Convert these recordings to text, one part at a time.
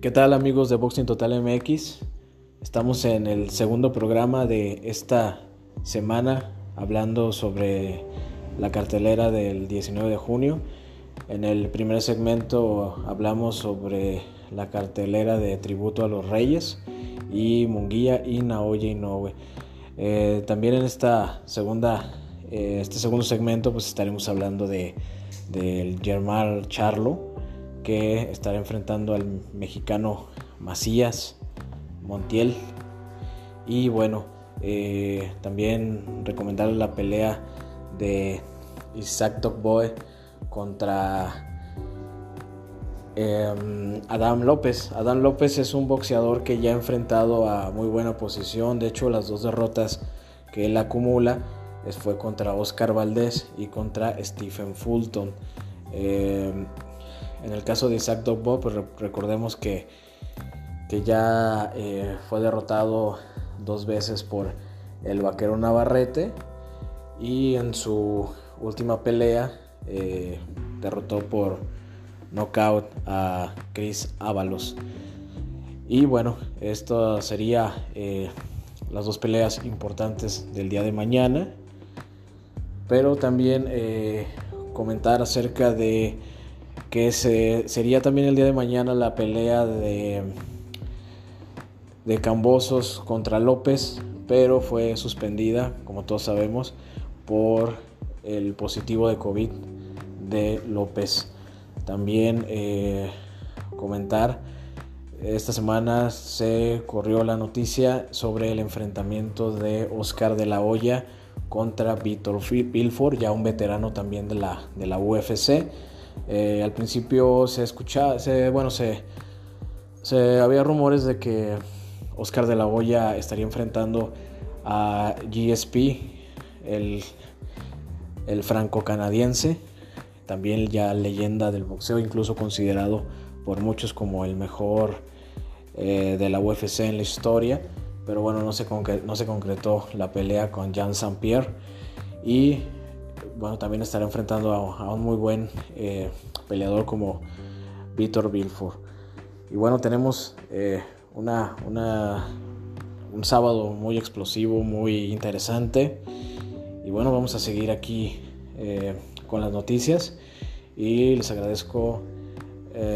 ¿Qué tal amigos de Boxing Total MX? Estamos en el segundo programa de esta semana hablando sobre la cartelera del 19 de junio. En el primer segmento hablamos sobre la cartelera de tributo a los reyes y Munguía y Naoya Inoue. Eh, también en esta segunda, eh, este segundo segmento pues estaremos hablando de del Germán Charlo que estará enfrentando al mexicano Macías Montiel. Y bueno, eh, también recomendarle la pelea de Isaac Tokboe contra em, Adam López. Adam López es un boxeador que ya ha enfrentado a muy buena posición. De hecho, las dos derrotas que él acumula fue contra Oscar Valdés y contra Stephen Fulton. Em, en el caso de Isaac Dogbo, pues recordemos que, que ya eh, fue derrotado dos veces por el vaquero Navarrete y en su última pelea eh, derrotó por knockout a Chris Ábalos. Y bueno, esto sería eh, las dos peleas importantes del día de mañana. Pero también comentar acerca de que sería también el día de mañana la pelea de, de Cambosos contra López, pero fue suspendida, como todos sabemos, por el positivo de COVID de López. También eh, comentar, esta semana se corrió la noticia sobre el enfrentamiento de Oscar de la Hoya contra Víctor Pilford, ya un veterano también de la, de la UFC. Eh, al principio se escuchaba, se, bueno, se, había rumores de que Oscar de la Hoya estaría enfrentando a GSP, el, el franco-canadiense, también ya leyenda del boxeo, incluso considerado por muchos como el mejor eh, de la UFC en la historia. Pero bueno, no se, no se concretó la pelea con Jean St. Pierre. Y bueno, también estará enfrentando a, un muy buen eh, peleador como Víctor Bilford. Y bueno, tenemos eh, una, un sábado muy explosivo, muy interesante. Y bueno, vamos a seguir aquí eh, con las noticias. Y les agradezco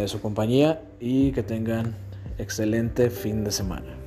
su compañía y que tengan excelente fin de semana.